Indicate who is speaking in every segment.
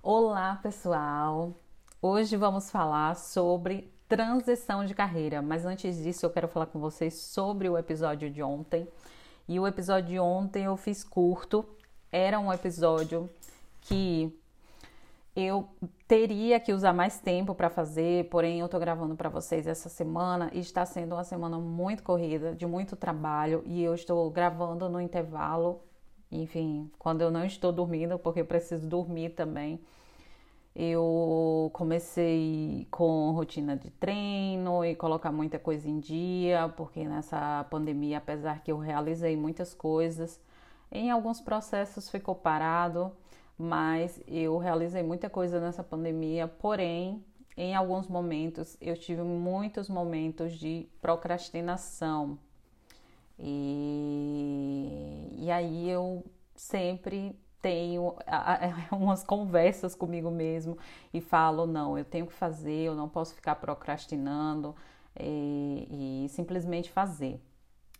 Speaker 1: Olá, pessoal! Hoje vamos falar sobre transição de carreira, mas antes disso eu quero falar com vocês sobre o episódio de ontem. E o episódio de ontem eu fiz curto, era um episódio que eu teria que usar mais tempo para fazer, porém eu tô gravando para vocês essa semana e está sendo uma semana muito corrida, de muito trabalho e eu estou gravando no intervalo enfim, quando eu não estou dormindo, porque eu preciso dormir também. Eu comecei com rotina de treino e colocar muita coisa em dia, porque nessa pandemia, apesar que eu realizei muitas coisas, em alguns processos ficou parado, mas eu realizei muita coisa nessa pandemia, porém, em alguns momentos eu tive muitos momentos de procrastinação, e, e aí eu sempre tenho umas conversas comigo mesmo e falo: não, eu tenho que fazer, eu não posso ficar procrastinando e, e simplesmente fazer.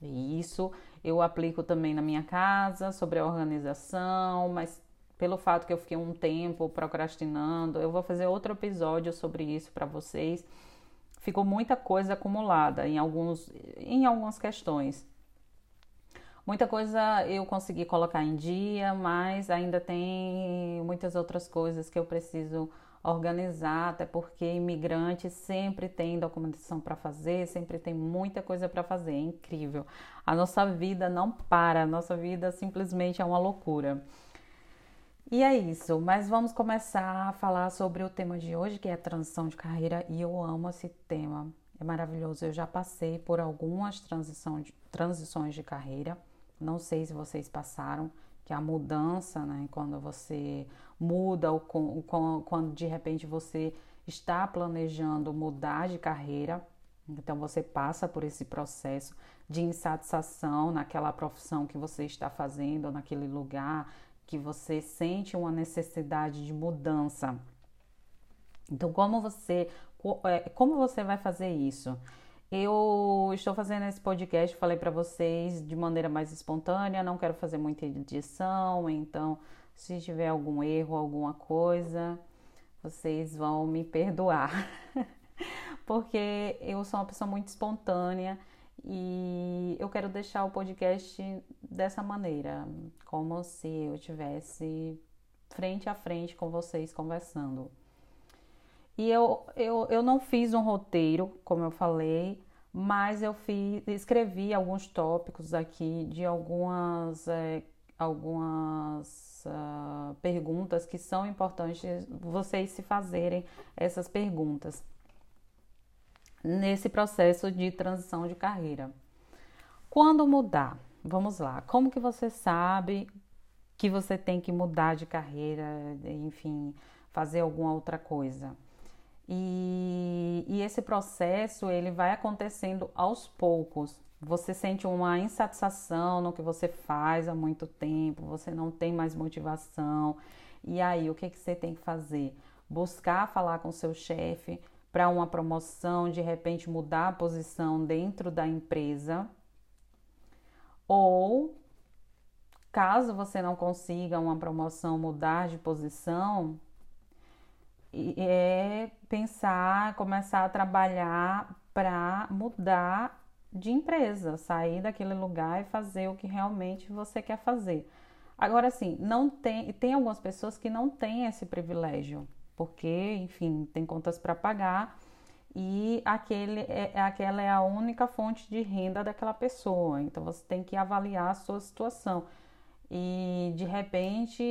Speaker 1: E isso eu aplico também na minha casa, sobre a organização, mas pelo fato que eu fiquei um tempo procrastinando, eu vou fazer outro episódio sobre isso para vocês. Ficou muita coisa acumulada em, alguns, em algumas questões. Muita coisa eu consegui colocar em dia, mas ainda tem muitas outras coisas que eu preciso organizar, até porque imigrante sempre tem documentação para fazer, sempre tem muita coisa para fazer, é incrível. A nossa vida não para, a nossa vida simplesmente é uma loucura. E é isso, mas vamos começar a falar sobre o tema de hoje, que é a transição de carreira, e eu amo esse tema. É maravilhoso. Eu já passei por algumas transição de, transições de carreira não sei se vocês passaram, que a mudança, né, quando você muda ou quando de repente você está planejando mudar de carreira, então você passa por esse processo de insatisfação naquela profissão que você está fazendo, naquele lugar, que você sente uma necessidade de mudança. Então, como você, é, como você vai fazer isso? Eu estou fazendo esse podcast, falei para vocês de maneira mais espontânea, não quero fazer muita edição, então se tiver algum erro, alguma coisa, vocês vão me perdoar. Porque eu sou uma pessoa muito espontânea e eu quero deixar o podcast dessa maneira, como se eu estivesse frente a frente com vocês conversando. E eu, eu, eu não fiz um roteiro, como eu falei, mas eu fiz, escrevi alguns tópicos aqui de algumas, é, algumas uh, perguntas que são importantes vocês se fazerem essas perguntas nesse processo de transição de carreira. Quando mudar? Vamos lá. Como que você sabe que você tem que mudar de carreira, enfim, fazer alguma outra coisa? E, e esse processo ele vai acontecendo aos poucos. Você sente uma insatisfação no que você faz há muito tempo, você não tem mais motivação. E aí, o que, que você tem que fazer? Buscar falar com seu chefe para uma promoção, de repente mudar a posição dentro da empresa. Ou, caso você não consiga uma promoção, mudar de posição, é pensar, começar a trabalhar para mudar de empresa, sair daquele lugar e fazer o que realmente você quer fazer. Agora sim, não tem, tem algumas pessoas que não têm esse privilégio, porque, enfim, tem contas para pagar e aquele é, aquela é a única fonte de renda daquela pessoa. Então você tem que avaliar a sua situação e de repente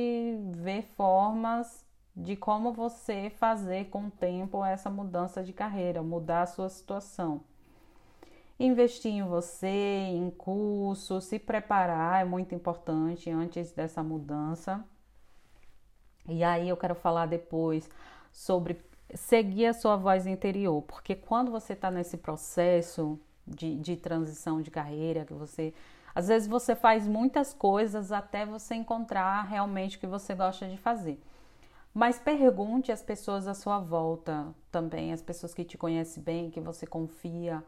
Speaker 1: ver formas de como você fazer com o tempo essa mudança de carreira, mudar a sua situação. Investir em você, em curso, se preparar é muito importante antes dessa mudança. E aí eu quero falar depois sobre seguir a sua voz interior, porque quando você está nesse processo de, de transição de carreira, que você às vezes você faz muitas coisas até você encontrar realmente o que você gosta de fazer. Mas pergunte às pessoas à sua volta também, as pessoas que te conhecem bem, que você confia,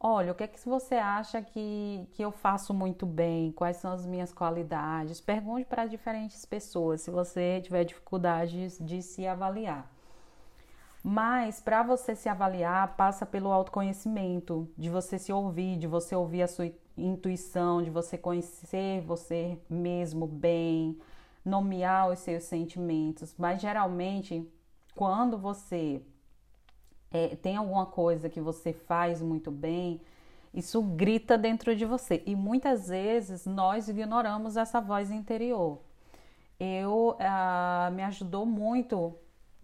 Speaker 1: Olha, o que é que você acha que, que eu faço muito bem? Quais são as minhas qualidades? Pergunte para diferentes pessoas se você tiver dificuldades de se avaliar. Mas para você se avaliar, passa pelo autoconhecimento, de você se ouvir, de você ouvir a sua intuição, de você conhecer você mesmo bem, nomear os seus sentimentos. Mas geralmente, quando você é, tem alguma coisa que você faz muito bem, isso grita dentro de você. E muitas vezes nós ignoramos essa voz interior. Eu ah, me ajudou muito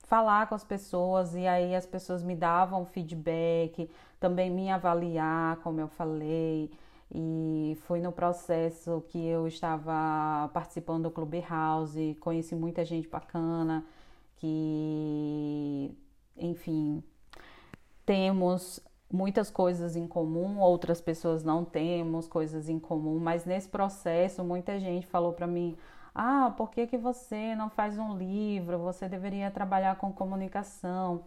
Speaker 1: falar com as pessoas e aí as pessoas me davam feedback, também me avaliar, como eu falei. E foi no processo que eu estava participando do Clubhouse, conheci muita gente bacana que, enfim, temos muitas coisas em comum, outras pessoas não temos coisas em comum, mas nesse processo muita gente falou para mim: "Ah, por que que você não faz um livro? Você deveria trabalhar com comunicação".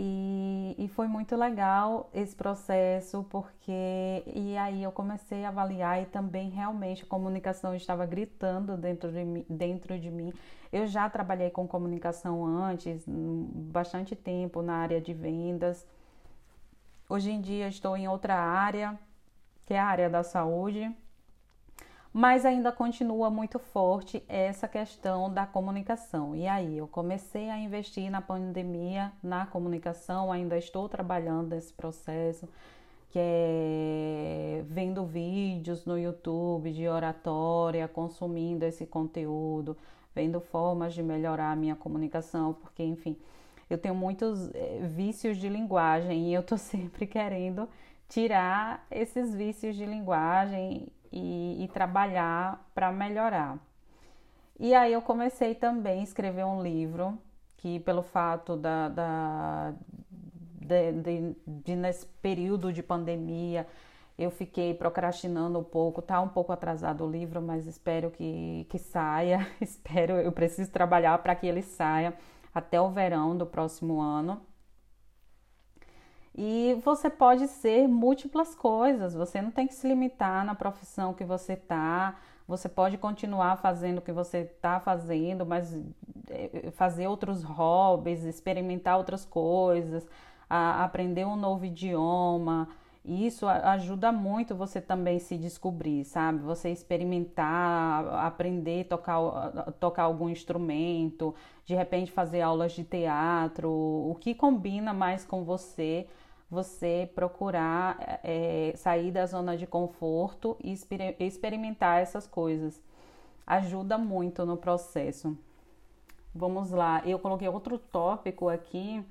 Speaker 1: E, e foi muito legal esse processo, porque. E aí eu comecei a avaliar e também realmente a comunicação estava gritando dentro de, dentro de mim. Eu já trabalhei com comunicação antes, bastante tempo na área de vendas. Hoje em dia estou em outra área, que é a área da saúde mas ainda continua muito forte essa questão da comunicação. E aí, eu comecei a investir na pandemia na comunicação, ainda estou trabalhando nesse processo, que é vendo vídeos no YouTube de oratória, consumindo esse conteúdo, vendo formas de melhorar a minha comunicação, porque, enfim, eu tenho muitos eh, vícios de linguagem e eu tô sempre querendo tirar esses vícios de linguagem e, e trabalhar para melhorar. E aí eu comecei também a escrever um livro que pelo fato da, da de, de, de, nesse período de pandemia eu fiquei procrastinando um pouco, tá um pouco atrasado o livro, mas espero que, que saia, espero, eu preciso trabalhar para que ele saia até o verão do próximo ano. E você pode ser múltiplas coisas, você não tem que se limitar na profissão que você está, você pode continuar fazendo o que você está fazendo, mas eh, fazer outros hobbies, experimentar outras coisas, aprender um novo idioma. Isso ajuda muito você também se descobrir, sabe? Você experimentar, aprender tocar, tocar algum instrumento, de repente fazer aulas de teatro, o que combina mais com você você procurar é, sair da zona de conforto e experimentar essas coisas. Ajuda muito no processo. Vamos lá, eu coloquei outro tópico aqui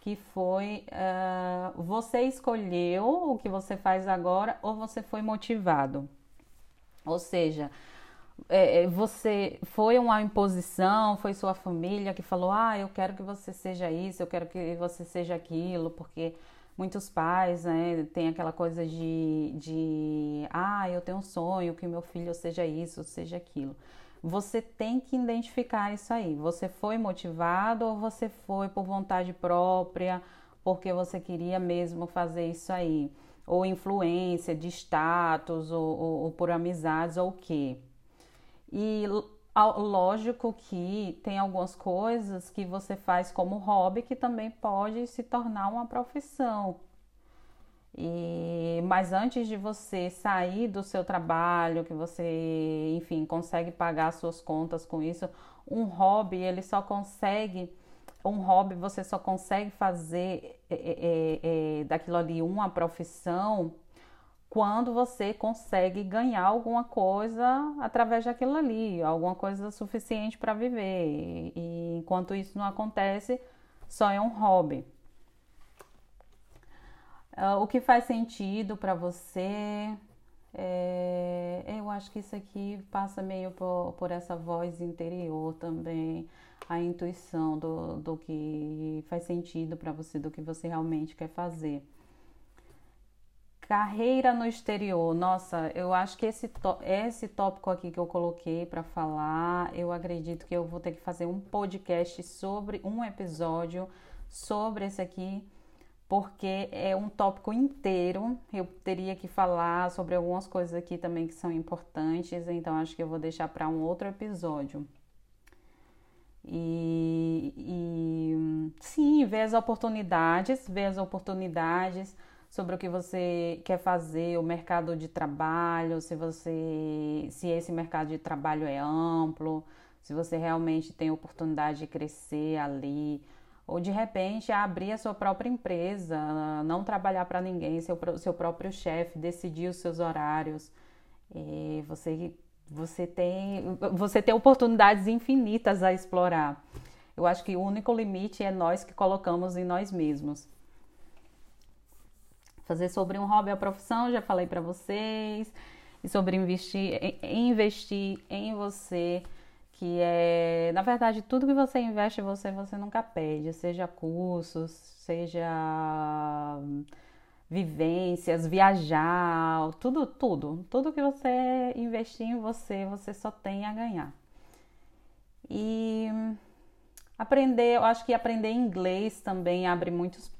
Speaker 1: que foi uh, você escolheu o que você faz agora ou você foi motivado. Ou seja, é, você foi uma imposição, foi sua família que falou: ah, eu quero que você seja isso, eu quero que você seja aquilo, porque muitos pais, né, tem aquela coisa de, de, ah, eu tenho um sonho que meu filho seja isso, seja aquilo. Você tem que identificar isso aí. Você foi motivado ou você foi por vontade própria, porque você queria mesmo fazer isso aí? Ou influência de status, ou, ou, ou por amizades, ou o quê? E Lógico que tem algumas coisas que você faz como hobby que também pode se tornar uma profissão. E, mas antes de você sair do seu trabalho, que você, enfim, consegue pagar suas contas com isso, um hobby ele só consegue, um hobby você só consegue fazer é, é, é, é daquilo ali uma profissão quando você consegue ganhar alguma coisa através daquilo ali, alguma coisa suficiente para viver. E enquanto isso não acontece, só é um hobby. Uh, o que faz sentido para você? É, eu acho que isso aqui passa meio por, por essa voz interior também, a intuição do, do que faz sentido para você, do que você realmente quer fazer. Carreira no exterior. Nossa, eu acho que esse, esse tópico aqui que eu coloquei para falar, eu acredito que eu vou ter que fazer um podcast sobre um episódio sobre esse aqui, porque é um tópico inteiro. Eu teria que falar sobre algumas coisas aqui também que são importantes, então acho que eu vou deixar para um outro episódio. E, e sim, ver as oportunidades, ver as oportunidades sobre o que você quer fazer, o mercado de trabalho, se você se esse mercado de trabalho é amplo, se você realmente tem oportunidade de crescer ali, ou de repente abrir a sua própria empresa, não trabalhar para ninguém, seu, seu próprio chefe, decidir os seus horários. E você, você, tem, você tem oportunidades infinitas a explorar. Eu acho que o único limite é nós que colocamos em nós mesmos. Fazer sobre um hobby a profissão, já falei para vocês. E sobre investir, investir em você que é, na verdade, tudo que você investe em você, você nunca perde, seja cursos, seja vivências, viajar, tudo, tudo, tudo que você investir em você, você só tem a ganhar. E aprender, eu acho que aprender inglês também abre muitos,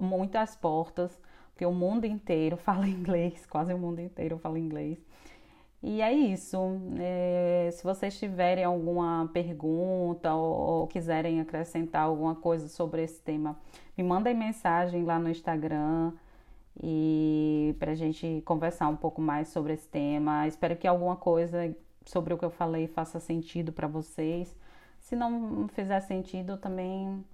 Speaker 1: muitas portas, porque o mundo inteiro fala inglês, quase o mundo inteiro fala inglês. E é isso. É, se vocês tiverem alguma pergunta ou, ou, quiserem acrescentar alguma coisa sobre esse tema, me mandem mensagem lá no Instagram e para a gente conversar um pouco mais sobre esse tema. Espero que alguma coisa sobre o que eu falei faça sentido para vocês. Se não fizer sentido, também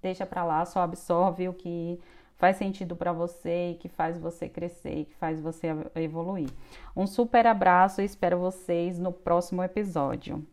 Speaker 1: deixa para lá, só absorve o que faz sentido para você e que faz você crescer e que faz você evoluir. Um super abraço e espero vocês no próximo episódio.